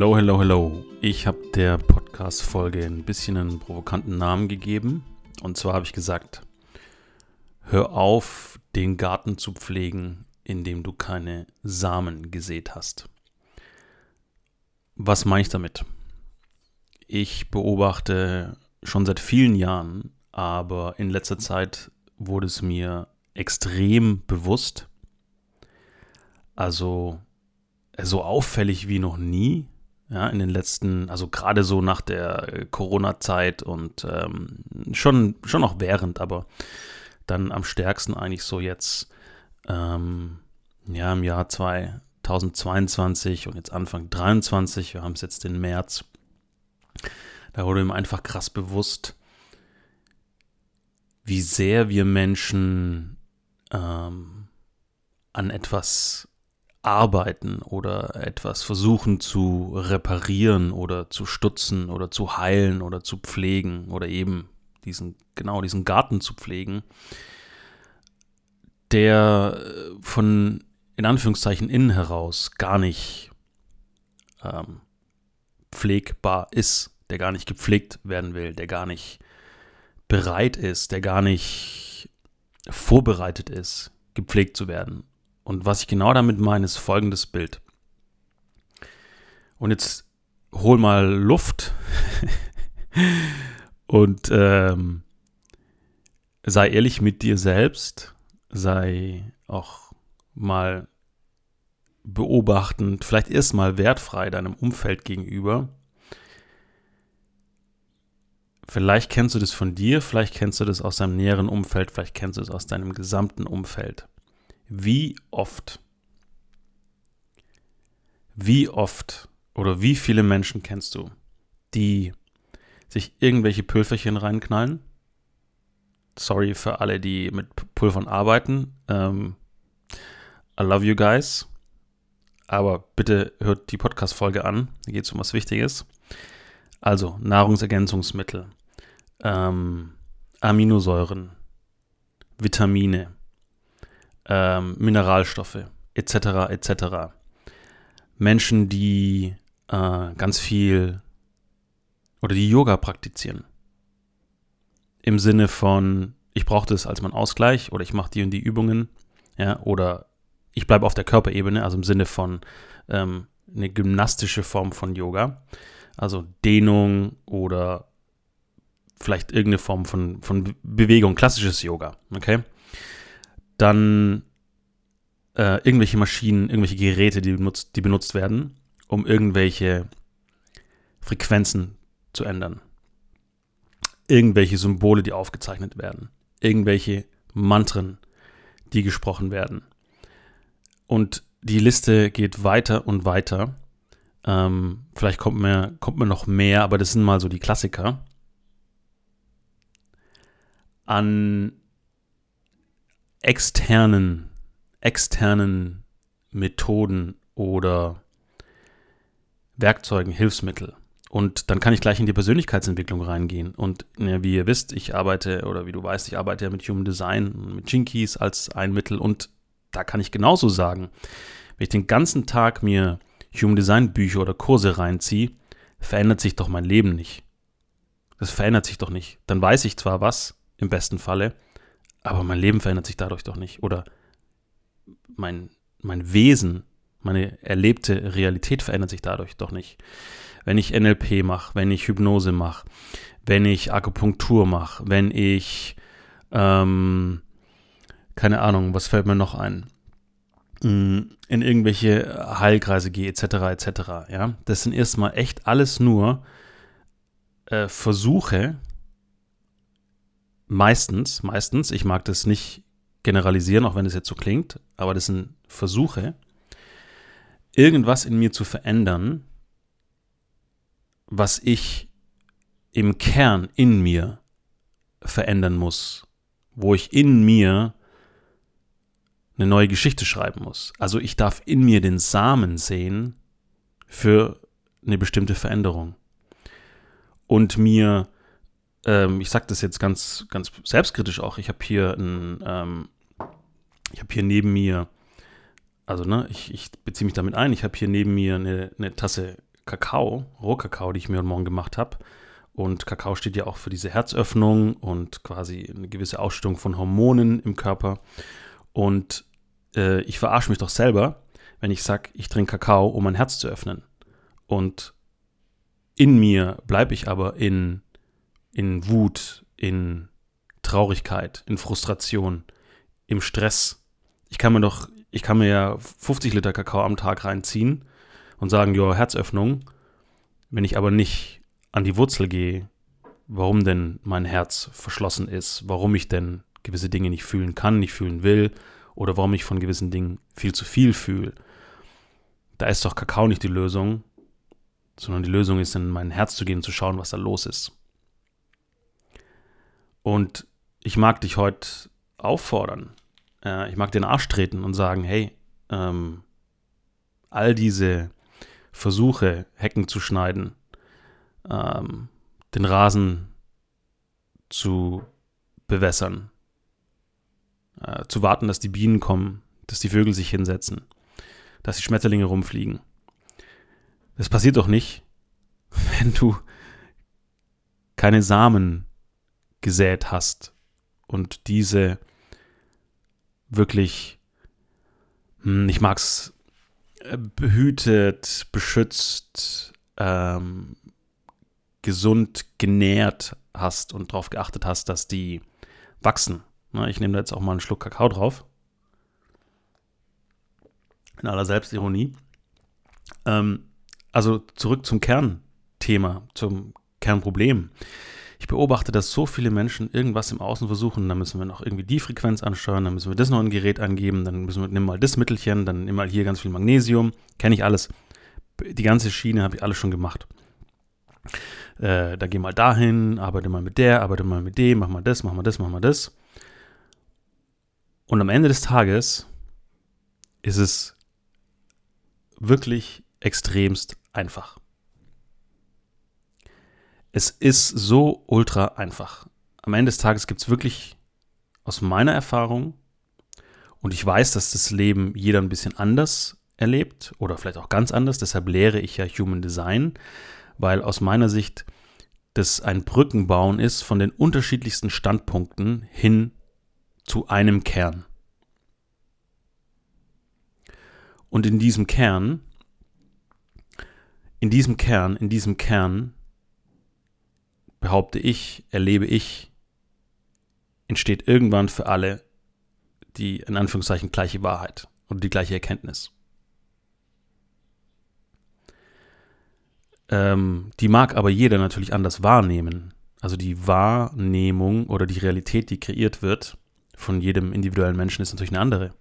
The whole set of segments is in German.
Hello, hello, hello. Ich habe der Podcast-Folge ein bisschen einen provokanten Namen gegeben. Und zwar habe ich gesagt, hör auf, den Garten zu pflegen, in dem du keine Samen gesät hast. Was meine ich damit? Ich beobachte schon seit vielen Jahren, aber in letzter Zeit wurde es mir extrem bewusst. Also so auffällig wie noch nie. Ja, in den letzten, also gerade so nach der Corona-Zeit und ähm, schon, schon auch während, aber dann am stärksten eigentlich so jetzt, ähm, ja, im Jahr 2022 und jetzt Anfang 23, wir haben es jetzt den März, da wurde mir einfach krass bewusst, wie sehr wir Menschen ähm, an etwas arbeiten oder etwas versuchen zu reparieren oder zu stutzen oder zu heilen oder zu pflegen oder eben diesen, genau diesen Garten zu pflegen, der äh, von in Anführungszeichen innen heraus gar nicht ähm, pflegbar ist, der gar nicht gepflegt werden will, der gar nicht bereit ist, der gar nicht vorbereitet ist, gepflegt zu werden. Und was ich genau damit meine, ist folgendes Bild. Und jetzt hol mal Luft und ähm, sei ehrlich mit dir selbst, sei auch mal beobachtend, vielleicht erstmal wertfrei deinem Umfeld gegenüber. Vielleicht kennst du das von dir, vielleicht kennst du das aus deinem näheren Umfeld, vielleicht kennst du es aus deinem gesamten Umfeld. Wie oft, wie oft oder wie viele Menschen kennst du, die sich irgendwelche Pülferchen reinknallen? Sorry für alle, die mit Pulvern arbeiten. Ähm, I love you guys. Aber bitte hört die Podcast-Folge an. Da geht es um was Wichtiges. Also Nahrungsergänzungsmittel, ähm, Aminosäuren, Vitamine, ähm, Mineralstoffe etc. etc. Menschen, die äh, ganz viel oder die Yoga praktizieren. Im Sinne von, ich brauche das als mein Ausgleich oder ich mache die und die Übungen, ja, oder ich bleibe auf der Körperebene, also im Sinne von ähm, eine gymnastische Form von Yoga, also Dehnung oder vielleicht irgendeine Form von, von Bewegung, klassisches Yoga, okay? Dann äh, irgendwelche Maschinen, irgendwelche Geräte, die benutzt, die benutzt werden, um irgendwelche Frequenzen zu ändern. Irgendwelche Symbole, die aufgezeichnet werden. Irgendwelche Mantren, die gesprochen werden. Und die Liste geht weiter und weiter. Ähm, vielleicht kommt mir, kommt mir noch mehr, aber das sind mal so die Klassiker. An externen, externen Methoden oder Werkzeugen, Hilfsmittel. Und dann kann ich gleich in die Persönlichkeitsentwicklung reingehen. Und ja, wie ihr wisst, ich arbeite, oder wie du weißt, ich arbeite ja mit Human Design, mit Jinkies als ein Mittel. Und da kann ich genauso sagen, wenn ich den ganzen Tag mir Human Design Bücher oder Kurse reinziehe, verändert sich doch mein Leben nicht. Das verändert sich doch nicht. Dann weiß ich zwar was, im besten Falle, aber mein Leben verändert sich dadurch doch nicht. Oder mein, mein Wesen, meine erlebte Realität verändert sich dadurch doch nicht. Wenn ich NLP mache, wenn ich Hypnose mache, wenn ich Akupunktur mache, wenn ich, ähm, keine Ahnung, was fällt mir noch ein? Mm, in irgendwelche Heilkreise gehe, etc., etc., ja. Das sind erstmal echt alles nur äh, Versuche, meistens, meistens, ich mag das nicht generalisieren, auch wenn es jetzt so klingt, aber das sind Versuche, irgendwas in mir zu verändern, was ich im Kern in mir verändern muss, wo ich in mir eine neue Geschichte schreiben muss. Also ich darf in mir den Samen sehen für eine bestimmte Veränderung. Und mir, ähm, ich sage das jetzt ganz, ganz selbstkritisch auch, ich habe hier ein, ähm, ich habe hier neben mir, also ne, ich, ich beziehe mich damit ein, ich habe hier neben mir eine, eine Tasse Kakao, Rohkakao, die ich mir heute Morgen gemacht habe. Und Kakao steht ja auch für diese Herzöffnung und quasi eine gewisse Ausstellung von Hormonen im Körper. Und äh, ich verarsche mich doch selber, wenn ich sage, ich trinke Kakao, um mein Herz zu öffnen. Und in mir bleibe ich aber in, in Wut, in Traurigkeit, in Frustration, im Stress. Ich kann mir doch, ich kann mir ja 50 Liter Kakao am Tag reinziehen und sagen, ja, Herzöffnung. Wenn ich aber nicht an die Wurzel gehe, warum denn mein Herz verschlossen ist, warum ich denn gewisse Dinge nicht fühlen kann, nicht fühlen will, oder warum ich von gewissen Dingen viel zu viel fühle. Da ist doch Kakao nicht die Lösung, sondern die Lösung ist, in mein Herz zu gehen und zu schauen, was da los ist. Und ich mag dich heute auffordern, äh, ich mag den Arsch treten und sagen, hey, ähm, all diese Versuche, Hecken zu schneiden, ähm, den Rasen zu bewässern, äh, zu warten, dass die Bienen kommen, dass die Vögel sich hinsetzen, dass die Schmetterlinge rumfliegen. Das passiert doch nicht, wenn du keine Samen gesät hast und diese wirklich, hm, ich mag's, äh, behütet, beschützt, ähm, gesund genährt hast und darauf geachtet hast, dass die wachsen na, ich nehme da jetzt auch mal einen Schluck Kakao drauf. In aller Selbstironie. Ähm, also zurück zum Kernthema, zum Kernproblem. Ich beobachte, dass so viele Menschen irgendwas im Außen versuchen. Dann müssen wir noch irgendwie die Frequenz ansteuern, dann müssen wir das noch in ein Gerät angeben, dann müssen wir, nimm mal das Mittelchen, dann nimm mal hier ganz viel Magnesium. Kenne ich alles. Die ganze Schiene habe ich alles schon gemacht. Äh, da geh mal dahin, arbeite mal mit der, arbeite mal mit dem, mach mal das, mach mal das, mach mal das. Und am Ende des Tages ist es wirklich extremst einfach. Es ist so ultra einfach. Am Ende des Tages gibt es wirklich aus meiner Erfahrung, und ich weiß, dass das Leben jeder ein bisschen anders erlebt oder vielleicht auch ganz anders, deshalb lehre ich ja Human Design, weil aus meiner Sicht das ein Brückenbauen ist von den unterschiedlichsten Standpunkten hin zu einem Kern. Und in diesem Kern, in diesem Kern, in diesem Kern, behaupte ich, erlebe ich, entsteht irgendwann für alle die in Anführungszeichen gleiche Wahrheit oder die gleiche Erkenntnis. Ähm, die mag aber jeder natürlich anders wahrnehmen. Also die Wahrnehmung oder die Realität, die kreiert wird, von jedem individuellen Menschen ist natürlich eine andere.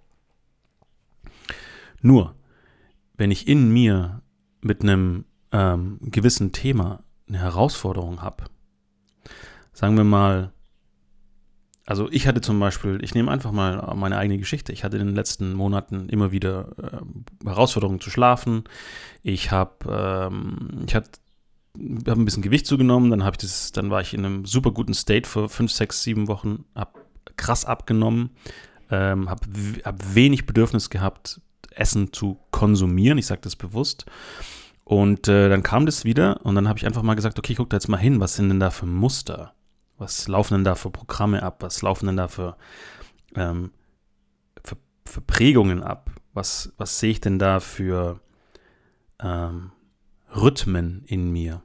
Nur, wenn ich in mir mit einem ähm, gewissen Thema eine Herausforderung habe, sagen wir mal, also ich hatte zum Beispiel, ich nehme einfach mal meine eigene Geschichte. Ich hatte in den letzten Monaten immer wieder äh, Herausforderungen zu schlafen. Ich habe, ähm, ich hatte habe ein bisschen Gewicht zugenommen, dann habe ich das, dann war ich in einem super guten State für fünf, sechs, sieben Wochen, habe krass abgenommen, ähm, habe hab wenig Bedürfnis gehabt, Essen zu konsumieren. Ich sage das bewusst. Und äh, dann kam das wieder und dann habe ich einfach mal gesagt, okay, guck da jetzt mal hin, was sind denn da für Muster? Was laufen denn da für Programme ab? Was laufen denn da für, ähm, für, für Prägungen ab? Was, was sehe ich denn da für ähm, Rhythmen in mir?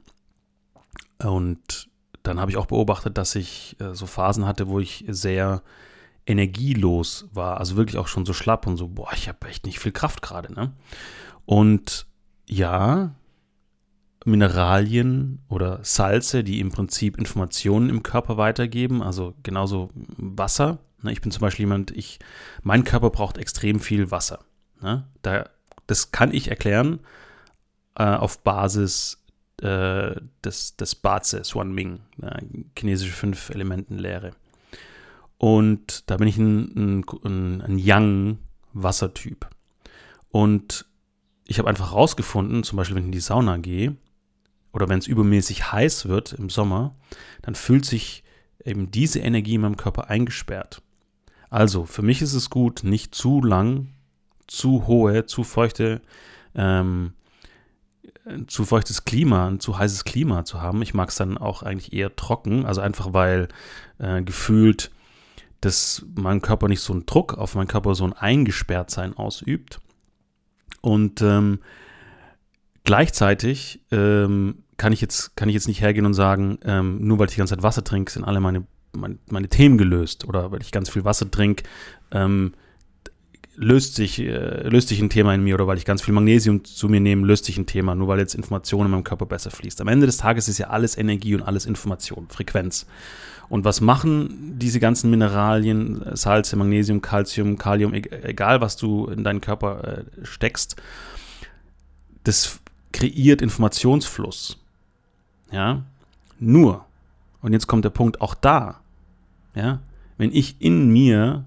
Und dann habe ich auch beobachtet, dass ich äh, so Phasen hatte, wo ich sehr energielos war, also wirklich auch schon so schlapp und so, boah, ich habe echt nicht viel Kraft gerade, ne? Und ja, Mineralien oder Salze, die im Prinzip Informationen im Körper weitergeben, also genauso Wasser, Ne, ich bin zum Beispiel jemand, ich, mein Körper braucht extrem viel Wasser. Ne? Da, das kann ich erklären äh, auf Basis äh, des, des Bazi, Swan Ming, chinesische Fünf-Elementen-Lehre. Und da bin ich ein, ein, ein Yang-Wassertyp. Und ich habe einfach rausgefunden, zum Beispiel wenn ich in die Sauna gehe oder wenn es übermäßig heiß wird im Sommer, dann fühlt sich eben diese Energie in meinem Körper eingesperrt. Also für mich ist es gut, nicht zu lang, zu hohe, zu feuchte, ähm, zu feuchtes Klima, ein zu heißes Klima zu haben. Ich mag es dann auch eigentlich eher trocken, also einfach weil äh, gefühlt, dass mein Körper nicht so einen Druck auf meinen Körper, so ein Eingesperrtsein ausübt. Und ähm, gleichzeitig ähm, kann, ich jetzt, kann ich jetzt nicht hergehen und sagen, ähm, nur weil ich die ganze Zeit Wasser trinke, sind alle meine, meine, meine Themen gelöst. Oder weil ich ganz viel Wasser trinke, ähm, löst sich, äh, löst sich ein Thema in mir oder weil ich ganz viel Magnesium zu mir nehme, löst sich ein Thema, nur weil jetzt Information in meinem Körper besser fließt. Am Ende des Tages ist ja alles Energie und alles Information, Frequenz. Und was machen diese ganzen Mineralien, Salze, Magnesium, Calcium, Kalium, egal was du in deinen Körper äh, steckst, das kreiert Informationsfluss. Ja, nur, und jetzt kommt der Punkt, auch da, ja, wenn ich in mir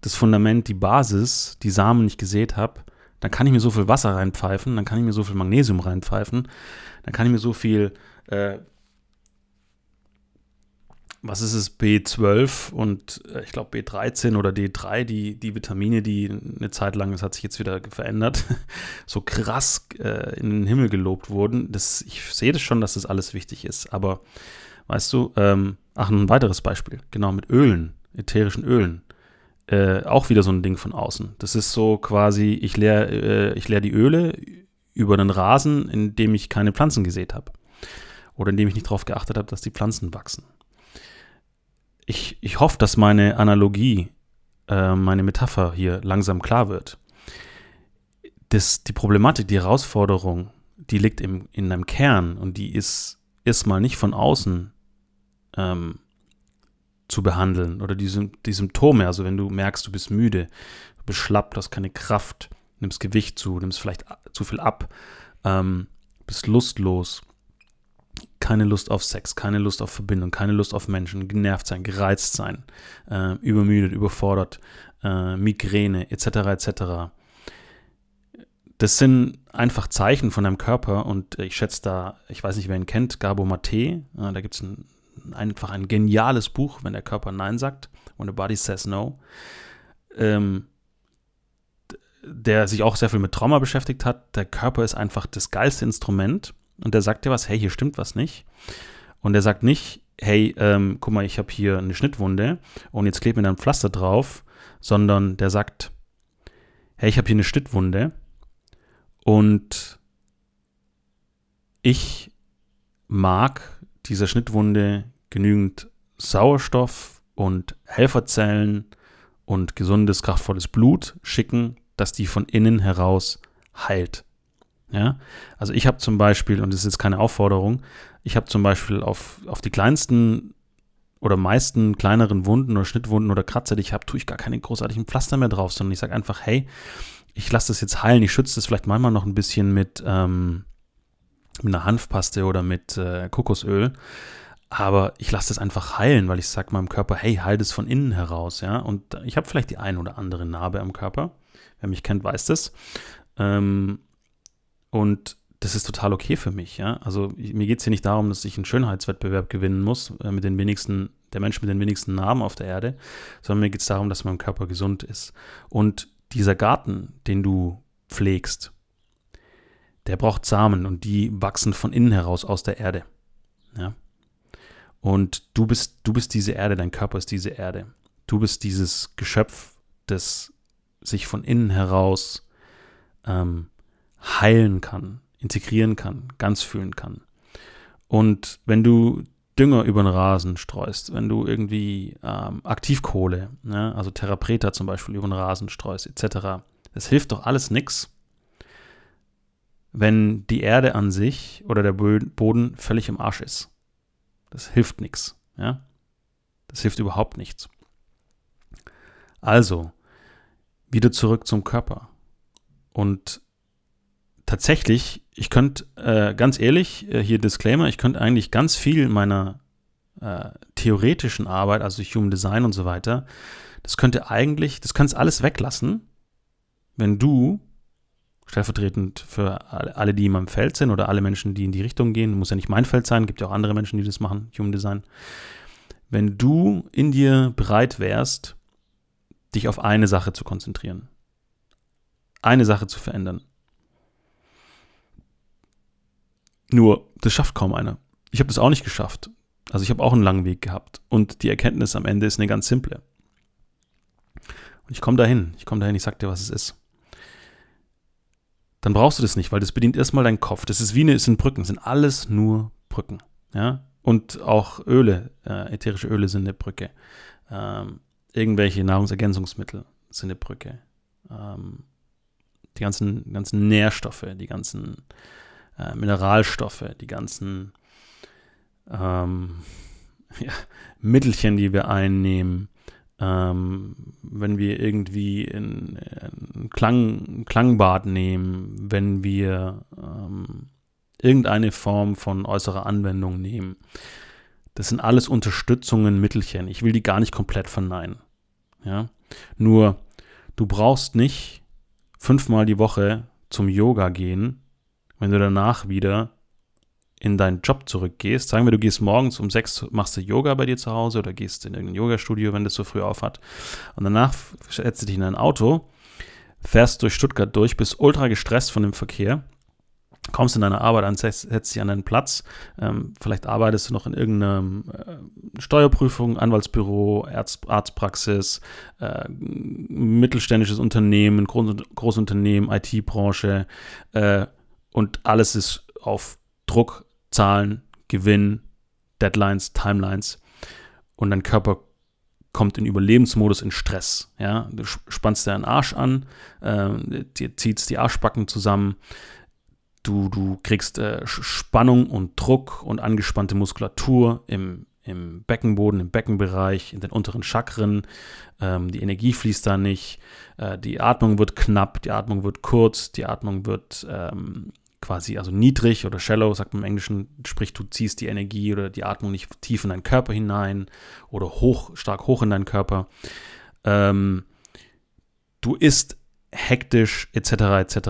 das Fundament, die Basis, die Samen nicht gesät habe, dann kann ich mir so viel Wasser reinpfeifen, dann kann ich mir so viel Magnesium reinpfeifen, dann kann ich mir so viel äh, was ist es, B12 und äh, ich glaube B13 oder D3, die, die Vitamine, die eine Zeit lang, das hat sich jetzt wieder verändert, so krass äh, in den Himmel gelobt wurden. Das, ich sehe das schon, dass das alles wichtig ist, aber weißt du, ähm, ach, ein weiteres Beispiel, genau mit Ölen, ätherischen Ölen. Äh, auch wieder so ein Ding von außen. Das ist so quasi, ich leere äh, leer die Öle über einen Rasen, in dem ich keine Pflanzen gesät habe. Oder in dem ich nicht darauf geachtet habe, dass die Pflanzen wachsen ich, ich hoffe, dass meine Analogie, äh, meine Metapher hier langsam klar wird. Das, die Problematik, die Herausforderung, die liegt im, in einem Kern und die ist erstmal nicht von außen ähm, zu behandeln oder die, die Symptome, also wenn du merkst, du bist müde, du bist schlapp, du hast keine Kraft, nimmst Gewicht zu, nimmst vielleicht zu viel ab, ähm, bist lustlos, keine Lust auf Sex, keine Lust auf Verbindung, keine Lust auf Menschen, genervt sein, gereizt sein, äh, übermüdet, überfordert, äh, Migräne etc. etc. Das sind einfach Zeichen von deinem Körper und ich schätze da, ich weiß nicht, wer ihn kennt, Gabo Mate, äh, da gibt es ein, einfach ein geniales Buch, wenn der Körper Nein sagt, when the body says no. Ähm, der sich auch sehr viel mit Trauma beschäftigt hat. Der Körper ist einfach das geilste Instrument und der sagt dir was, hey, hier stimmt was nicht. Und er sagt nicht, hey, ähm, guck mal, ich habe hier eine Schnittwunde und jetzt klebt mir da ein Pflaster drauf, sondern der sagt, hey, ich habe hier eine Schnittwunde und ich mag dieser Schnittwunde genügend Sauerstoff und Helferzellen und gesundes, kraftvolles Blut schicken, dass die von innen heraus heilt. Ja? Also ich habe zum Beispiel, und das ist jetzt keine Aufforderung, ich habe zum Beispiel auf, auf die kleinsten oder meisten kleineren Wunden oder Schnittwunden oder Kratzer, die ich habe, tue ich gar keine großartigen Pflaster mehr drauf, sondern ich sage einfach, hey, ich lasse das jetzt heilen. Ich schütze das vielleicht manchmal noch ein bisschen mit, ähm, mit einer Hanfpaste oder mit äh, Kokosöl. Aber ich lasse das einfach heilen, weil ich sage meinem Körper, hey, heil das von innen heraus, ja. Und ich habe vielleicht die ein oder andere Narbe am Körper. Wer mich kennt, weiß das. Ähm, und das ist total okay für mich, ja. Also mir geht es hier nicht darum, dass ich einen Schönheitswettbewerb gewinnen muss äh, mit den wenigsten, der Mensch mit den wenigsten Narben auf der Erde, sondern mir geht es darum, dass mein Körper gesund ist. Und dieser Garten, den du pflegst, der braucht Samen und die wachsen von innen heraus aus der Erde. Ja. Und du bist, du bist diese Erde, dein Körper ist diese Erde. Du bist dieses Geschöpf, das sich von innen heraus ähm, heilen kann, integrieren kann, ganz fühlen kann. Und wenn du Dünger über den Rasen streust, wenn du irgendwie ähm, Aktivkohle, ne, also Therapreta zum Beispiel über den Rasen streust, etc., das hilft doch alles nichts, wenn die Erde an sich oder der Boden völlig im Arsch ist. Das hilft nichts. Ja? Das hilft überhaupt nichts. Also, wieder zurück zum Körper. Und tatsächlich, ich könnte, äh, ganz ehrlich, äh, hier Disclaimer, ich könnte eigentlich ganz viel meiner äh, theoretischen Arbeit, also Human Design und so weiter, das könnte eigentlich, das könntest alles weglassen, wenn du stellvertretend für alle, die in meinem Feld sind oder alle Menschen, die in die Richtung gehen, muss ja nicht mein Feld sein, gibt ja auch andere Menschen, die das machen, Human Design. Wenn du in dir bereit wärst, dich auf eine Sache zu konzentrieren, eine Sache zu verändern. Nur, das schafft kaum einer. Ich habe das auch nicht geschafft. Also ich habe auch einen langen Weg gehabt. Und die Erkenntnis am Ende ist eine ganz simple. Und ich komme dahin. Ich komme dahin, ich sag dir, was es ist dann brauchst du das nicht, weil das bedient erstmal deinen Kopf. Das ist wie eine, es sind Brücken, es sind alles nur Brücken. Ja? Und auch Öle, äh, ätherische Öle sind eine Brücke. Ähm, irgendwelche Nahrungsergänzungsmittel sind eine Brücke. Ähm, die ganzen, ganzen Nährstoffe, die ganzen äh, Mineralstoffe, die ganzen ähm, ja, Mittelchen, die wir einnehmen, ähm, wenn wir irgendwie ein, Klang, Klangbad nehmen, wenn wir ähm, irgendeine Form von äußerer Anwendung nehmen. Das sind alles Unterstützungen, Mittelchen. Ich will die gar nicht komplett verneinen. Ja? Nur, du brauchst nicht fünfmal die Woche zum Yoga gehen, wenn du danach wieder in deinen Job zurückgehst, sagen wir, du gehst morgens um sechs, machst du Yoga bei dir zu Hause oder gehst in irgendein Yoga-Studio, wenn das so früh aufhat. Und danach setzt du dich in ein Auto, fährst durch Stuttgart durch, bist ultra gestresst von dem Verkehr, kommst in deine Arbeit an, setzt, dich an deinen Platz, ähm, vielleicht arbeitest du noch in irgendeiner äh, Steuerprüfung, Anwaltsbüro, Arzt, Arztpraxis, äh, mittelständisches Unternehmen, Groß, Großunternehmen, IT-Branche äh, und alles ist auf Druck Zahlen, Gewinn, Deadlines, Timelines und dein Körper kommt in Überlebensmodus, in Stress. Ja? Du spannst dir einen Arsch an, äh, dir zieht die Arschbacken zusammen, du, du kriegst äh, Spannung und Druck und angespannte Muskulatur im, im Beckenboden, im Beckenbereich, in den unteren Chakren. Ähm, die Energie fließt da nicht. Äh, die Atmung wird knapp, die Atmung wird kurz, die Atmung wird ähm, quasi, also niedrig oder shallow, sagt man im Englischen, sprich du ziehst die Energie oder die Atmung nicht tief in deinen Körper hinein oder hoch, stark hoch in deinen Körper. Ähm, du isst hektisch etc. etc.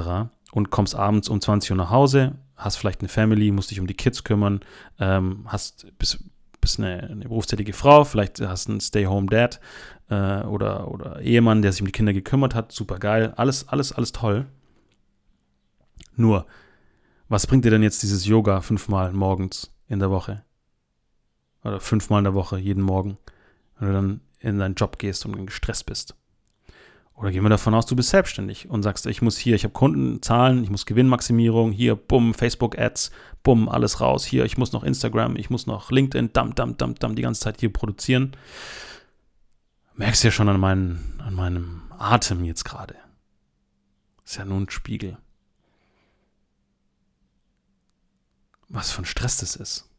und kommst abends um 20 Uhr nach Hause, hast vielleicht eine Family, musst dich um die Kids kümmern, ähm, hast bist, bist eine, eine, berufstätige Frau, vielleicht hast einen Stay-Home-Dad äh, oder, oder Ehemann, der sich um die Kinder gekümmert hat, super geil, alles, alles, alles toll. Nur, was bringt dir denn jetzt dieses Yoga fünfmal morgens in der Woche? Oder fünfmal in der Woche, jeden Morgen, wenn du dann in deinen Job gehst und gestresst bist? Oder gehen wir davon aus, du bist selbstständig und sagst, ich muss hier, ich habe Kundenzahlen, ich muss Gewinnmaximierung, hier, bumm, Facebook-Ads, bumm, alles raus, hier, ich muss noch Instagram, ich muss noch LinkedIn, dam, dam, dam, dam, die ganze Zeit hier produzieren. Merkst du ja schon an, meinen, an meinem Atem jetzt gerade. Ist ja nur ein Spiegel. was für ein Stress das ist.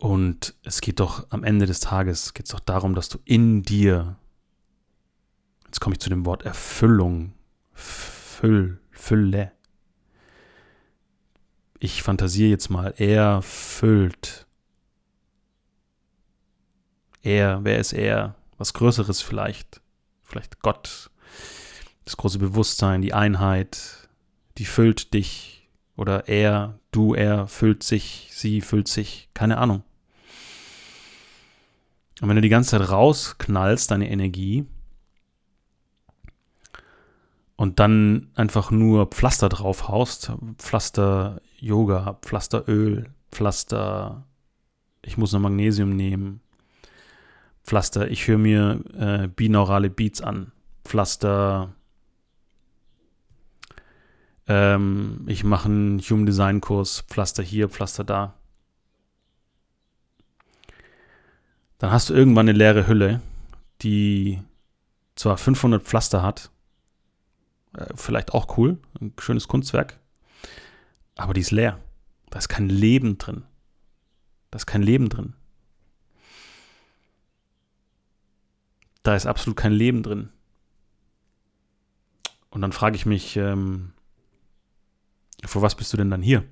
Und es geht doch am Ende des Tages geht es doch darum, dass du in dir, jetzt komme ich zu dem Wort Erfüllung, Füll, Fülle. Ich fantasiere jetzt mal, er füllt. Er, wer ist er? Was Größeres vielleicht. Vielleicht Gott, das große Bewusstsein, die Einheit, die füllt dich oder er, du, er füllt sich, sie füllt sich, keine Ahnung. Und wenn du die ganze Zeit rausknallst, deine Energie, und dann einfach nur Pflaster drauf haust, Pflaster Yoga, Pflaster Öl, Pflaster, ich muss noch Magnesium nehmen, Pflaster, ich höre mir äh, binaurale Beats an, Pflaster, ähm, ich mache einen Human Design Kurs, Pflaster hier, Pflaster da. dann hast du irgendwann eine leere Hülle, die zwar 500 Pflaster hat, äh, vielleicht auch cool, ein schönes Kunstwerk, aber die ist leer. Da ist kein Leben drin. Da ist kein Leben drin. Da ist absolut kein Leben drin. Und dann frage ich mich, ähm, für was bist du denn dann hier?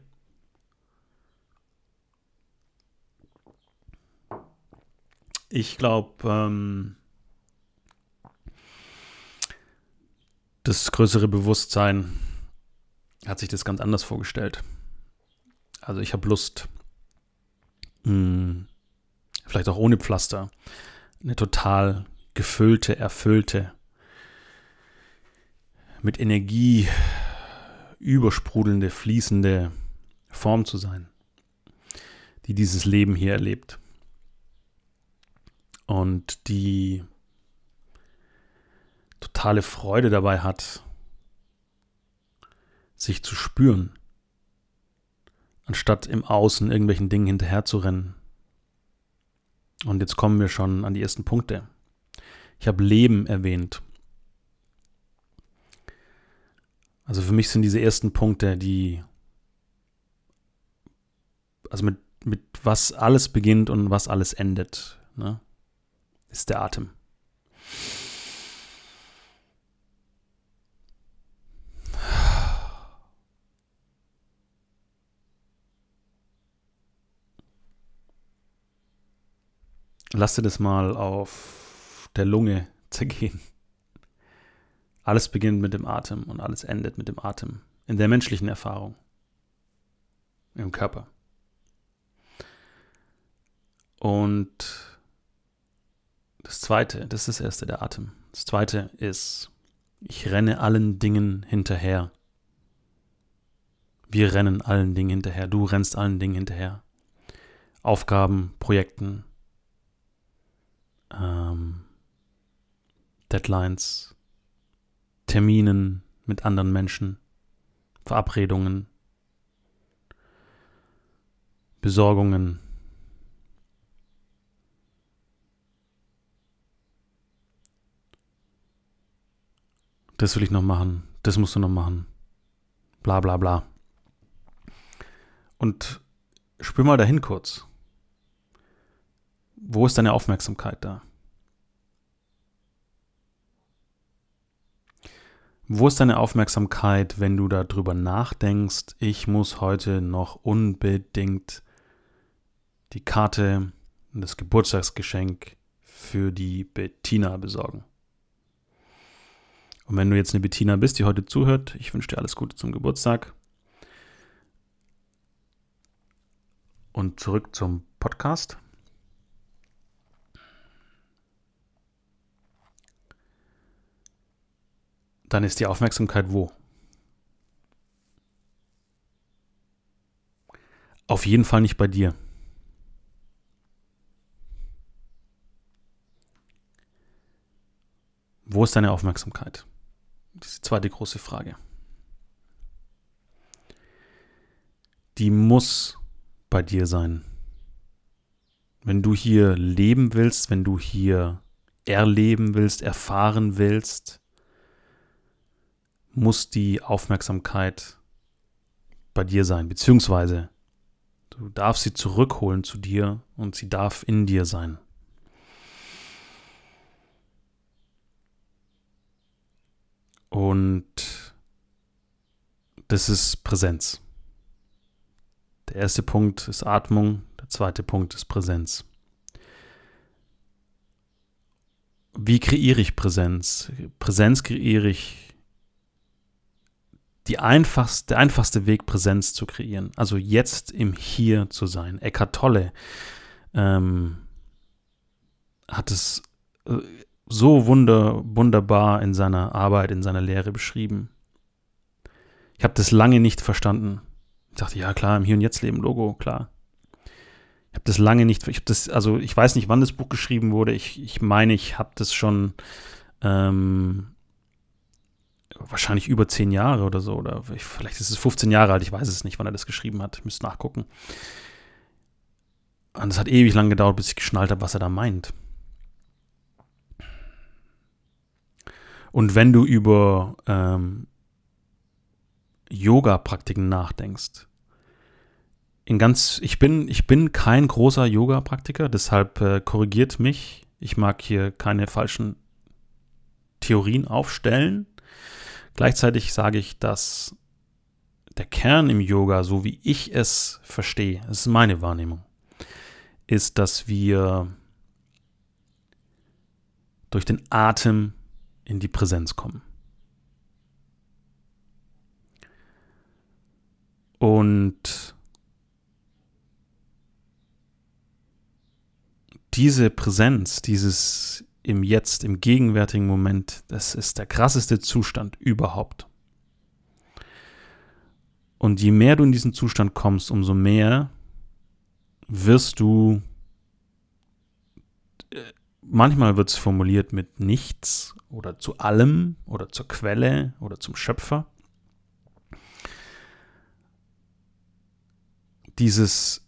Ich glaube, ähm, das größere Bewusstsein hat sich das ganz anders vorgestellt. Also ich habe Lust, mh, hm, vielleicht auch ohne Pflaster, eine total gefüllte, erfüllte, mit Energie übersprudelnde, fließende Form zu sein, die dieses Leben hier erlebt. Und die totale Freude dabei hat, sich zu spüren, anstatt im Außen irgendwelchen Dingen hinterherzurennen. Und jetzt kommen wir schon an die ersten Punkte. Ich habe Leben erwähnt. Also für mich sind diese ersten Punkte, die, also mit, mit was alles beginnt und was alles endet, ne, ist der Atem. Lass dir das mal auf der Lunge zergehen. Alles beginnt mit dem Atem und alles endet mit dem Atem. In der menschlichen Erfahrung. Im Körper. Und das zweite, das ist das erste, der Atem. Das zweite ist, ich renne allen Dingen hinterher. Wir rennen allen Dingen hinterher. Du rennst allen Dingen hinterher. Aufgaben, Projekten, ähm, Deadlines, Terminen mit anderen Menschen, Verabredungen, Besorgungen. Das will ich noch machen, das musst du noch machen. Bla bla bla. Und spür mal dahin kurz. Wo ist deine Aufmerksamkeit da? Wo ist deine Aufmerksamkeit, wenn du darüber nachdenkst, ich muss heute noch unbedingt die Karte und das Geburtstagsgeschenk für die Bettina besorgen? Und wenn du jetzt eine Bettina bist, die heute zuhört, ich wünsche dir alles Gute zum Geburtstag. Und zurück zum Podcast. dann ist die Aufmerksamkeit wo? Auf jeden Fall nicht bei dir. Wo ist deine Aufmerksamkeit? Das ist die zweite große Frage. Die muss bei dir sein. Wenn du hier leben willst, wenn du hier erleben willst, erfahren willst, muss die Aufmerksamkeit bei dir sein, beziehungsweise du darfst sie zurückholen zu dir und sie darf in dir sein. Und das ist Präsenz. Der erste Punkt ist Atmung, der zweite Punkt ist Präsenz. Wie kreiere ich Präsenz? Präsenz kreiere ich die einfachste, der einfachste Weg, Präsenz zu kreieren. Also jetzt im Hier zu sein. Eckhart Tolle ähm, hat es äh, so wunder, wunderbar in seiner Arbeit, in seiner Lehre beschrieben. Ich habe das lange nicht verstanden. Ich dachte, ja klar, im Hier und Jetzt leben, Logo, klar. Ich habe das lange nicht, ich habe das, also ich weiß nicht, wann das Buch geschrieben wurde. Ich, ich meine, ich habe das schon ähm, wahrscheinlich über zehn Jahre oder so. Oder vielleicht ist es 15 Jahre alt, ich weiß es nicht, wann er das geschrieben hat. Ich müsste nachgucken. Und es hat ewig lang gedauert, bis ich geschnallt habe, was er da meint. Und wenn du über ähm, Yoga-Praktiken nachdenkst, in ganz, ich bin, ich bin kein großer Yoga-Praktiker, deshalb äh, korrigiert mich Ich mag hier keine falschen Theorien aufstellen. Gleichzeitig sage ich, dass der Kern im Yoga, so wie ich es verstehe, das ist meine Wahrnehmung, ist, dass wir durch den Atem in die Präsenz kommen. Und diese Präsenz, dieses im Jetzt, im gegenwärtigen Moment, das ist der krasseste Zustand überhaupt. Und je mehr du in diesen Zustand kommst, umso mehr wirst du, äh, manchmal wird es formuliert mit nichts oder zu allem oder zur Quelle oder zum Schöpfer. Dieses,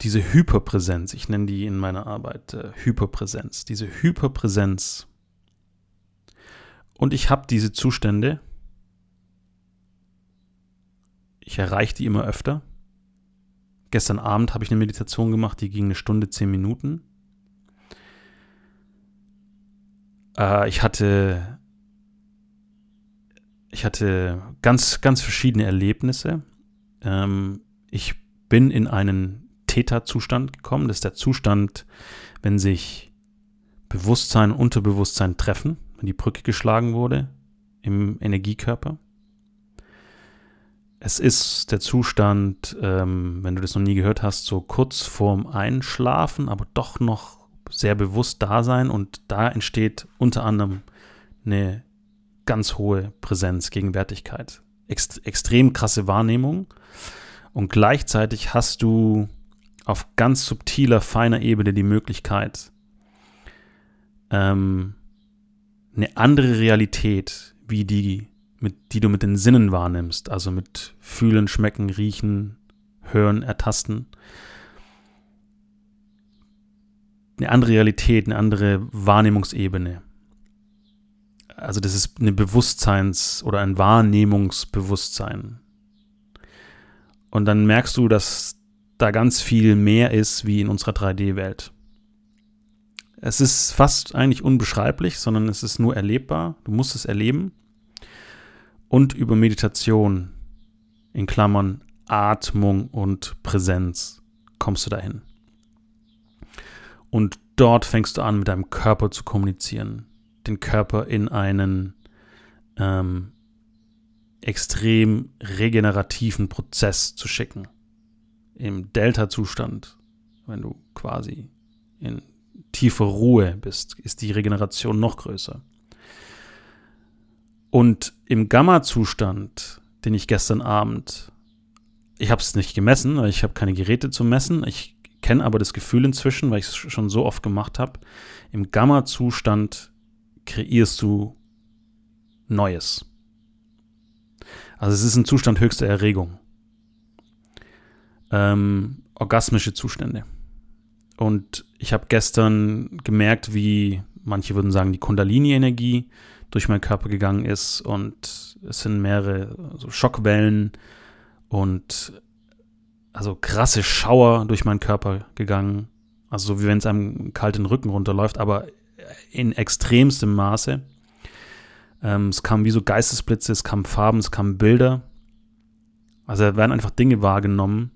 diese Hyperpräsenz, ich nenne die in meiner Arbeit äh, Hyperpräsenz, diese Hyperpräsenz. Und ich habe diese Zustände, ich erreiche die immer öfter. Gestern Abend habe ich eine Meditation gemacht, die ging eine Stunde, zehn Minuten. Äh, ich hatte, ich hatte ganz, ganz verschiedene Erlebnisse. Ähm, ich bin in einen Theta-Zustand gekommen. Das ist der Zustand, wenn sich Bewusstsein und Unterbewusstsein treffen, wenn die Brücke geschlagen wurde im Energiekörper. Es ist der Zustand, ähm, wenn du das noch nie gehört hast, so kurz vorm Einschlafen, aber doch noch sehr bewusst da sein und da entsteht unter anderem eine ganz hohe Präsenz, Gegenwärtigkeit, Ext extrem krasse Wahrnehmung und gleichzeitig hast du auf ganz subtiler, feiner Ebene die Möglichkeit, ähm, eine andere Realität wie die mit, die du mit den Sinnen wahrnimmst, also mit Fühlen, Schmecken, Riechen, Hören, Ertasten. Eine andere Realität, eine andere Wahrnehmungsebene. Also das ist eine Bewusstseins- oder ein Wahrnehmungsbewusstsein. Und dann merkst du, dass da ganz viel mehr ist wie in unserer 3D-Welt. Es ist fast eigentlich unbeschreiblich, sondern es ist nur erlebbar. Du musst es erleben und über Meditation in Klammern Atmung und Präsenz kommst du dahin. Und dort fängst du an, mit deinem Körper zu kommunizieren, den Körper in einen ähm, extrem regenerativen Prozess zu schicken. Im Delta-Zustand, wenn du quasi in tiefer Ruhe bist, ist die Regeneration noch größer. Und im Gamma-Zustand, den ich gestern Abend, ich habe es nicht gemessen, weil ich habe keine Geräte zum Messen, ich kenne aber das Gefühl inzwischen, weil ich es schon so oft gemacht habe, im Gamma-Zustand kreierst du Neues. Also es ist ein Zustand höchster Erregung. Ähm, orgasmische Zustände. Und ich habe gestern gemerkt, wie manche würden sagen, die Kundalini-Energie durch meinen Körper gegangen ist und es sind mehrere so Schockwellen und also krasse Schauer durch meinen Körper gegangen. Also so wie wenn es einem kalt den Rücken runterläuft, aber in extremstem Maße. Ähm, es kamen wie so Geistesblitze, es kamen Farben, es kamen Bilder. Also da werden einfach Dinge wahrgenommen,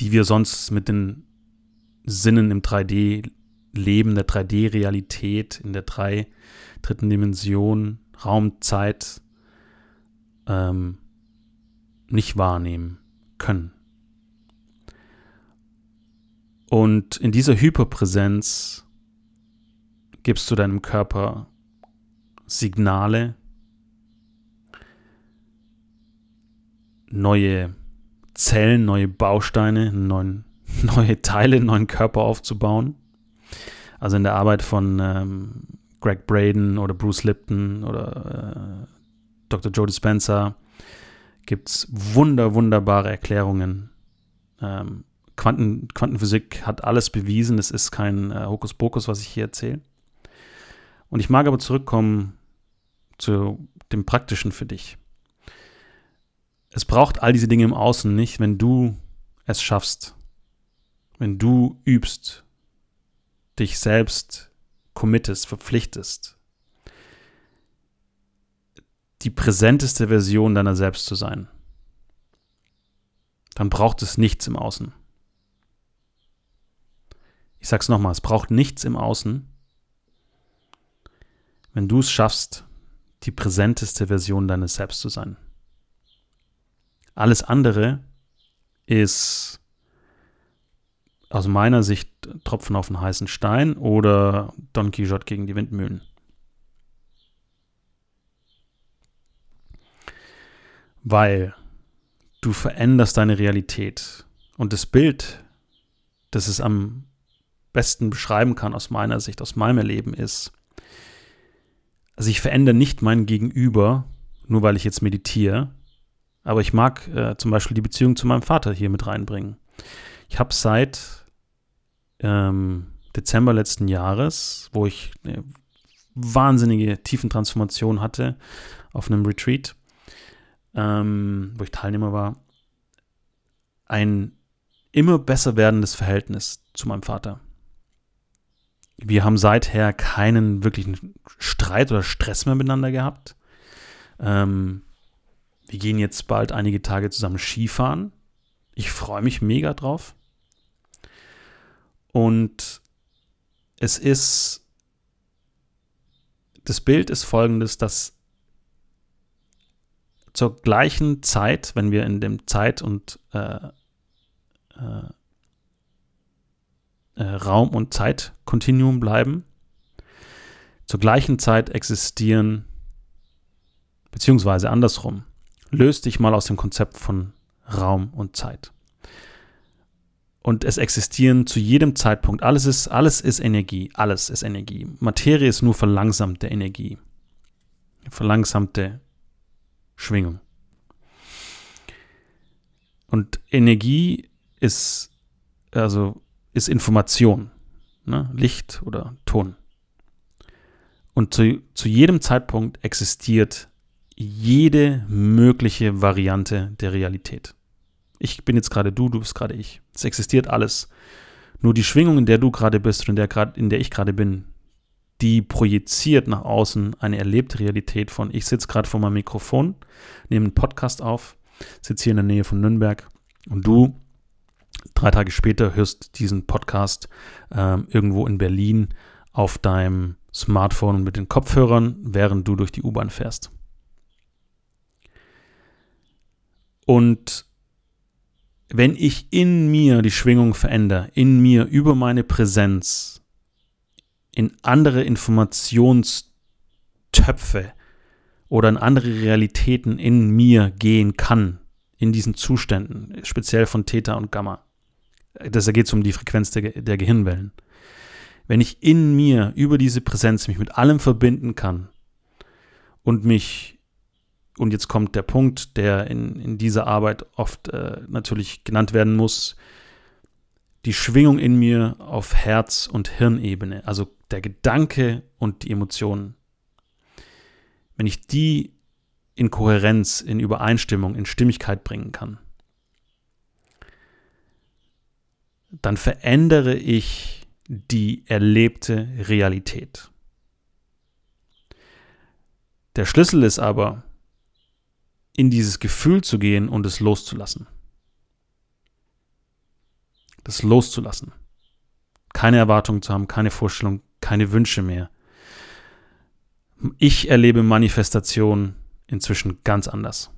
die wir sonst mit den Sinnen im 3D-Leben, der 3D-Realität, in der 3 dritten Dimension, Raum, Zeit ähm, nicht wahrnehmen können. Und in dieser Hyperpräsenz gibst du deinem Körper Signale, neue Zellen, neue Bausteine, neuen, neue Teile, neuen Körper aufzubauen. Also in der Arbeit von ähm, Greg Braden oder Bruce Lipton oder äh, Dr. Joe Dispenza gibt es wunder, wunderbare Erklärungen. Ähm, Quanten, Quantenphysik hat alles bewiesen. Es ist kein äh, Hokuspokus, was ich hier erzähle. Und ich mag aber zurückkommen zu dem Praktischen für dich. Es braucht all diese Dinge im Außen nicht, wenn du es schaffst, wenn du übst, dich selbst committest, verpflichtest, die präsenteste Version deiner selbst zu sein, dann braucht es nichts im Außen. Ich sag's nochmal, es braucht nichts im Außen, wenn du es schaffst, die präsenteste Version deines Selbst zu sein. Alles andere ist aus meiner Sicht Tropfen auf den heißen Stein oder Don Quixote gegen die Windmühlen. Weil du veränderst deine Realität. Und das Bild, das es am besten beschreiben kann aus meiner Sicht, aus meinem Erleben ist, also ich verändere nicht mein Gegenüber, nur weil ich jetzt meditiere, aber ich mag äh, zum Beispiel die Beziehung zu meinem Vater hier mit reinbringen. Ich habe seit ähm, Dezember letzten Jahres, wo ich eine wahnsinnige Tiefentransformation hatte auf einem Retreat, ähm, wo ich Teilnehmer war, ein immer besser werdendes Verhältnis zu meinem Vater. Wir haben seither keinen wirklichen Streit oder Stress mehr miteinander gehabt. Ähm, wir gehen jetzt bald einige Tage zusammen Skifahren. Ich freue mich mega drauf. Und es ist, das Bild ist folgendes, dass zur gleichen Zeit, wenn wir in dem Zeit- und äh, äh, äh, Raum- und Zeitkontinuum bleiben, zur gleichen Zeit existieren, beziehungsweise andersrum, löst dich mal aus dem Konzept von Raum und Zeit. Und es existieren zu jedem Zeitpunkt, alles ist, alles ist Energie, alles ist Energie. Materie ist nur verlangsamte Energie, verlangsamte Schwingung. Und Energie ist, also, ist Information, ne? Licht oder Ton. Und zu, zu jedem Zeitpunkt existiert jede mögliche Variante der Realität. Ich bin jetzt gerade du, du bist gerade ich. Es existiert alles. Nur die Schwingung, in der du gerade bist und in der, in der ich gerade bin, die projiziert nach außen eine erlebte Realität von, ich sitze gerade vor meinem Mikrofon, nehme einen Podcast auf, sitze hier in der Nähe von Nürnberg und du, drei Tage später, hörst diesen Podcast ähm, irgendwo in Berlin auf deinem Smartphone mit den Kopfhörern, während du durch die U-Bahn fährst. Und wenn ich in mir die Schwingung verändere, in mir über meine Präsenz in andere Informationstöpfe oder in andere Realitäten in mir gehen kann, in diesen Zuständen, speziell von Theta und Gamma. Das geht es um die Frequenz der, der Gehirnwellen. Wenn ich in mir über diese Präsenz mich mit allem verbinden kann und mich und jetzt kommt der Punkt, der in, in dieser Arbeit oft äh, natürlich genannt werden muss, die Schwingung in mir auf Herz- und Hirnebene, also der Gedanke und die Emotionen. Wenn ich die in Kohärenz, in Übereinstimmung, in Stimmigkeit bringen kann, dann verändere ich die erlebte Realität. Der Schlüssel ist aber, in dieses Gefühl zu gehen und es loszulassen. Das loszulassen. Keine Erwartungen zu haben, keine Vorstellung, keine Wünsche mehr. Ich erlebe Manifestation inzwischen ganz anders.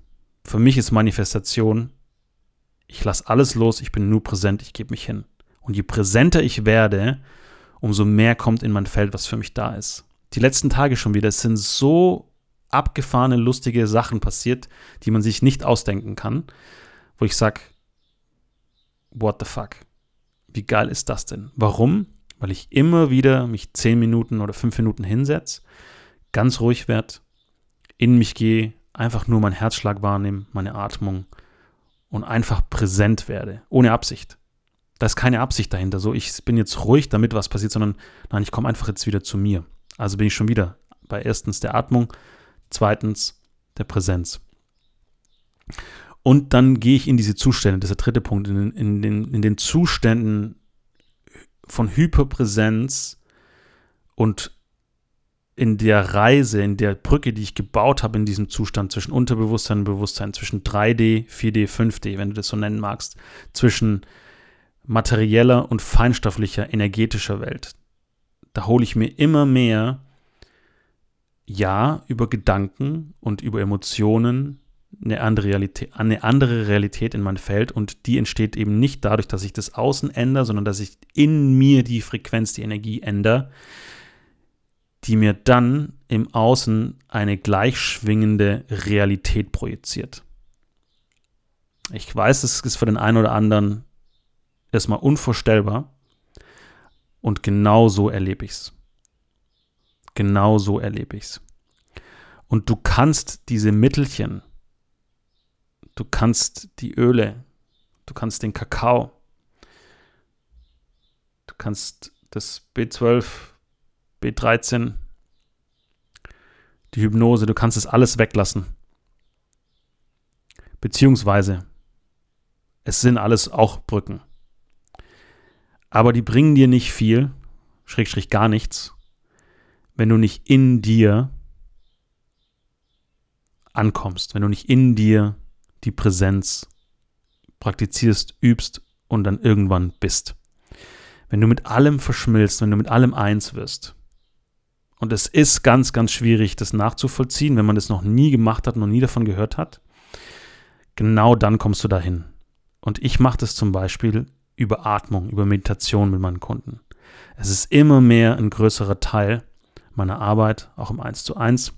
Für mich ist Manifestation, ich lasse alles los, ich bin nur präsent, ich gebe mich hin. Und je präsenter ich werde, umso mehr kommt in mein Feld, was für mich da ist. Die letzten Tage schon wieder, es sind so abgefahrene, lustige Sachen passiert, die man sich nicht ausdenken kann, wo ich sage, what the fuck? Wie geil ist das denn? Warum? Weil ich immer wieder mich zehn Minuten oder fünf Minuten hinsetze, ganz ruhig werde, in mich gehe, einfach nur meinen Herzschlag wahrnehme, meine Atmung und einfach präsent werde, ohne Absicht. Da ist keine Absicht dahinter, so ich bin jetzt ruhig, damit was passiert, sondern nein, ich komme einfach jetzt wieder zu mir. Also bin ich schon wieder bei erstens der Atmung, Zweitens der Präsenz. Und dann gehe ich in diese Zustände, das ist der dritte Punkt, in, in, den, in den Zuständen von Hyperpräsenz und in der Reise, in der Brücke, die ich gebaut habe in diesem Zustand zwischen Unterbewusstsein und Bewusstsein, zwischen 3D, 4D, 5D, wenn du das so nennen magst, zwischen materieller und feinstofflicher, energetischer Welt. Da hole ich mir immer mehr, ja, über Gedanken und über Emotionen eine andere, Realität, eine andere Realität in mein Feld und die entsteht eben nicht dadurch, dass ich das Außen ändere, sondern dass ich in mir die Frequenz, die Energie ändere, die mir dann im Außen eine gleichschwingende Realität projiziert. Ich weiß, es ist für den einen oder anderen erstmal unvorstellbar und genau so erlebe ich es. Genau so erlebe ich es. Und du kannst diese Mittelchen, du kannst die Öle, du kannst den Kakao, du kannst das B12 B13, die Hypnose, du kannst es alles weglassen. Beziehungsweise, es sind alles auch Brücken. Aber die bringen dir nicht viel, schrägstrich gar nichts, wenn du nicht in dir ankommst, wenn du nicht in dir die Präsenz praktizierst, übst und dann irgendwann bist. Wenn du mit allem verschmilzt, wenn du mit allem eins wirst, und es ist ganz, ganz schwierig, das nachzuvollziehen, wenn man das noch nie gemacht hat, noch nie davon gehört hat. Genau dann kommst du dahin. Und ich mache das zum Beispiel über Atmung, über Meditation mit meinen Kunden. Es ist immer mehr ein größerer Teil meiner Arbeit, auch im 1 zu 1.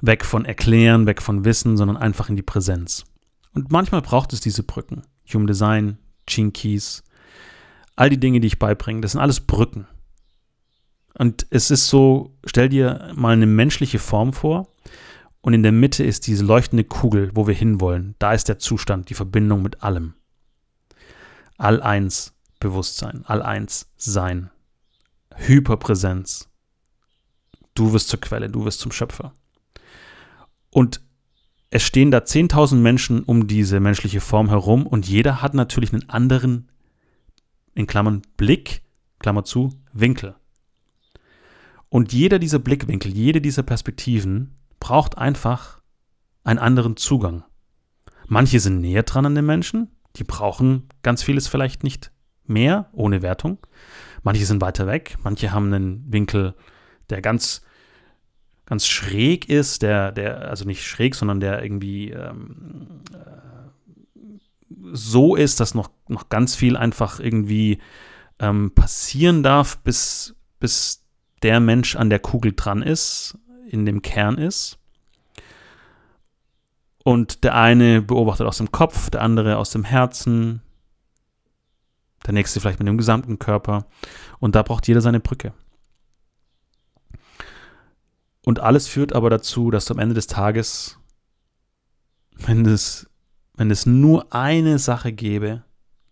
Weg von Erklären, weg von Wissen, sondern einfach in die Präsenz. Und manchmal braucht es diese Brücken. Human Design, Keys, all die Dinge, die ich beibringe, das sind alles Brücken. Und es ist so, stell dir mal eine menschliche Form vor und in der Mitte ist diese leuchtende Kugel, wo wir hinwollen. Da ist der Zustand, die Verbindung mit allem. All eins Bewusstsein, all eins Sein. Hyperpräsenz. Du wirst zur Quelle, du wirst zum Schöpfer. Und es stehen da 10.000 Menschen um diese menschliche Form herum und jeder hat natürlich einen anderen, in Klammern Blick, Klammer zu, Winkel. Und jeder dieser Blickwinkel, jede dieser Perspektiven braucht einfach einen anderen Zugang. Manche sind näher dran an den Menschen, die brauchen ganz vieles vielleicht nicht mehr, ohne Wertung. Manche sind weiter weg, manche haben einen Winkel, der ganz, ganz schräg ist, der, der, also nicht schräg, sondern der irgendwie ähm, äh, so ist, dass noch, noch ganz viel einfach irgendwie ähm, passieren darf, bis, bis der Mensch an der Kugel dran ist, in dem Kern ist. Und der eine beobachtet aus dem Kopf, der andere aus dem Herzen, der nächste vielleicht mit dem gesamten Körper. Und da braucht jeder seine Brücke. Und alles führt aber dazu, dass du am Ende des Tages, wenn es, wenn es nur eine Sache gäbe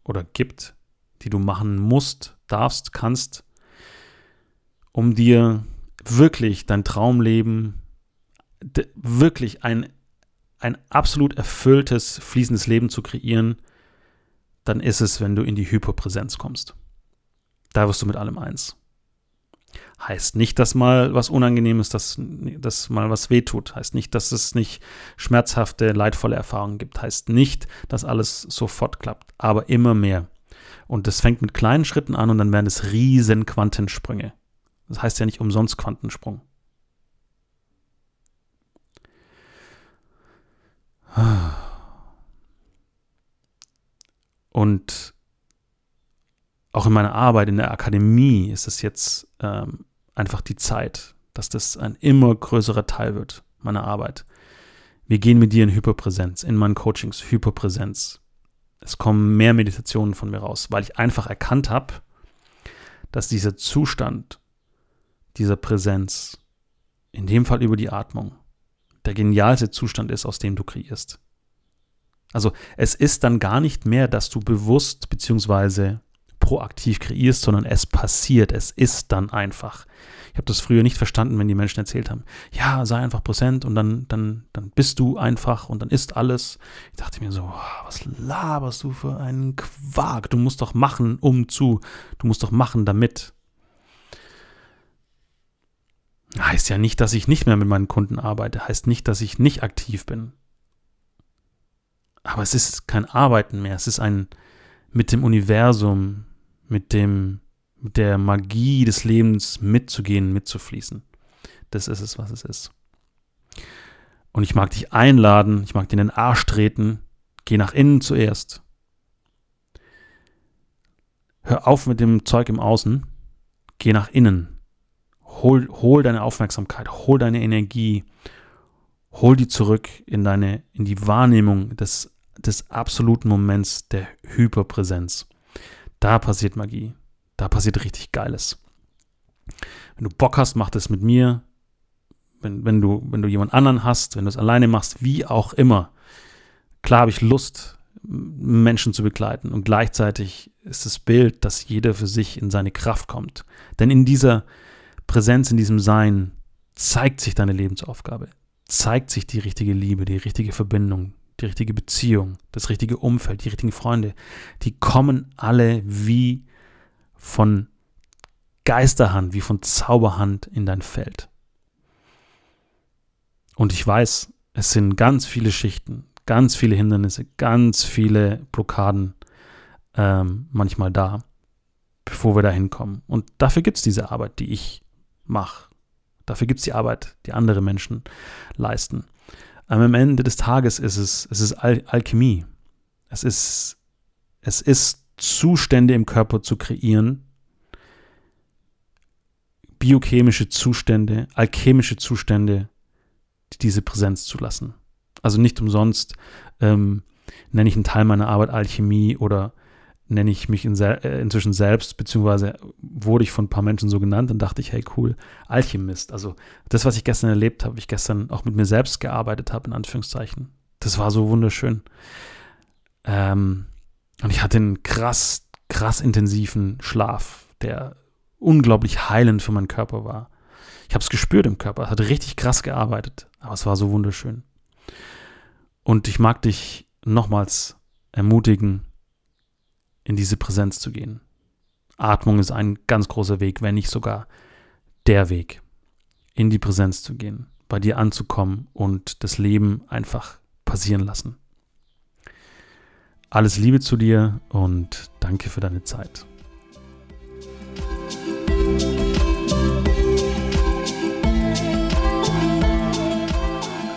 oder gibt, die du machen musst, darfst, kannst, um dir wirklich dein Traumleben, wirklich ein, ein absolut erfülltes, fließendes Leben zu kreieren, dann ist es, wenn du in die Hyperpräsenz kommst. Da wirst du mit allem eins. Heißt nicht, dass mal was unangenehm ist, dass, dass mal was wehtut. Heißt nicht, dass es nicht schmerzhafte, leidvolle Erfahrungen gibt. Heißt nicht, dass alles sofort klappt. Aber immer mehr. Und das fängt mit kleinen Schritten an und dann werden es riesen Quantensprünge. Das heißt ja nicht umsonst Quantensprung. Und auch in meiner Arbeit in der Akademie ist es jetzt ähm, einfach die Zeit, dass das ein immer größerer Teil wird meiner Arbeit. Wir gehen mit dir in Hyperpräsenz, in meinen Coachings, Hyperpräsenz. Es kommen mehr Meditationen von mir raus, weil ich einfach erkannt habe, dass dieser Zustand dieser Präsenz, in dem Fall über die Atmung, der genialste Zustand ist, aus dem du kreierst. Also es ist dann gar nicht mehr, dass du bewusst bzw. proaktiv kreierst, sondern es passiert, es ist dann einfach. Ich habe das früher nicht verstanden, wenn die Menschen erzählt haben, ja, sei einfach präsent und dann, dann, dann bist du einfach und dann ist alles. Ich dachte mir so, was laberst du für einen Quark? Du musst doch machen, um zu, du musst doch machen, damit. Heißt ja nicht, dass ich nicht mehr mit meinen Kunden arbeite, heißt nicht, dass ich nicht aktiv bin. Aber es ist kein Arbeiten mehr, es ist ein mit dem Universum, mit dem mit der Magie des Lebens mitzugehen, mitzufließen. Das ist es, was es ist. Und ich mag dich einladen, ich mag dir in den Arsch treten, geh nach innen zuerst. Hör auf mit dem Zeug im Außen, geh nach innen. Hol, hol deine Aufmerksamkeit, hol deine Energie, hol die zurück in deine, in die Wahrnehmung des, des absoluten Moments der Hyperpräsenz. Da passiert Magie. Da passiert richtig Geiles. Wenn du Bock hast, mach das mit mir. Wenn, wenn, du, wenn du jemand anderen hast, wenn du es alleine machst, wie auch immer. Klar habe ich Lust, Menschen zu begleiten. Und gleichzeitig ist das Bild, dass jeder für sich in seine Kraft kommt. Denn in dieser Präsenz, in diesem Sein zeigt sich deine Lebensaufgabe, zeigt sich die richtige Liebe, die richtige Verbindung, die richtige Beziehung, das richtige Umfeld, die richtigen Freunde. Die kommen alle wie von Geisterhand, wie von Zauberhand in dein Feld. Und ich weiß, es sind ganz viele Schichten, ganz viele Hindernisse, ganz viele Blockaden ähm, manchmal da, bevor wir da hinkommen. Und dafür gibt es diese Arbeit, die ich mache. Dafür gibt es die Arbeit, die andere Menschen leisten. Aber am Ende des Tages ist es, es ist Al Alchemie. Es ist, es ist Zustände im Körper zu kreieren, biochemische Zustände, alchemische Zustände, die diese Präsenz zulassen. Also nicht umsonst ähm, nenne ich einen Teil meiner Arbeit Alchemie oder nenne ich mich in sel äh, inzwischen selbst, beziehungsweise wurde ich von ein paar Menschen so genannt und dachte ich, hey cool, Alchemist. Also das, was ich gestern erlebt habe, ich gestern auch mit mir selbst gearbeitet habe, in Anführungszeichen, das war so wunderschön. Ähm, und ich hatte einen krass, krass intensiven Schlaf, der unglaublich heilend für meinen Körper war. Ich habe es gespürt im Körper, es hat richtig krass gearbeitet, aber es war so wunderschön. Und ich mag dich nochmals ermutigen, in diese Präsenz zu gehen. Atmung ist ein ganz großer Weg, wenn nicht sogar der Weg, in die Präsenz zu gehen, bei dir anzukommen und das Leben einfach passieren lassen. Alles Liebe zu dir und danke für deine Zeit.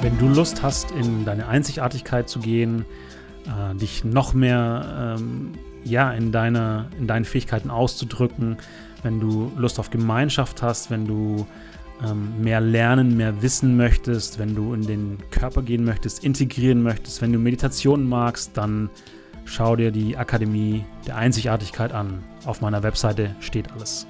Wenn du Lust hast, in deine Einzigartigkeit zu gehen, äh, dich noch mehr ähm, ja, in, deine, in deinen Fähigkeiten auszudrücken, wenn du Lust auf Gemeinschaft hast, wenn du ähm, mehr lernen, mehr wissen möchtest, wenn du in den Körper gehen möchtest, integrieren möchtest, wenn du Meditationen magst, dann schau dir die Akademie der Einzigartigkeit an. Auf meiner Webseite steht alles.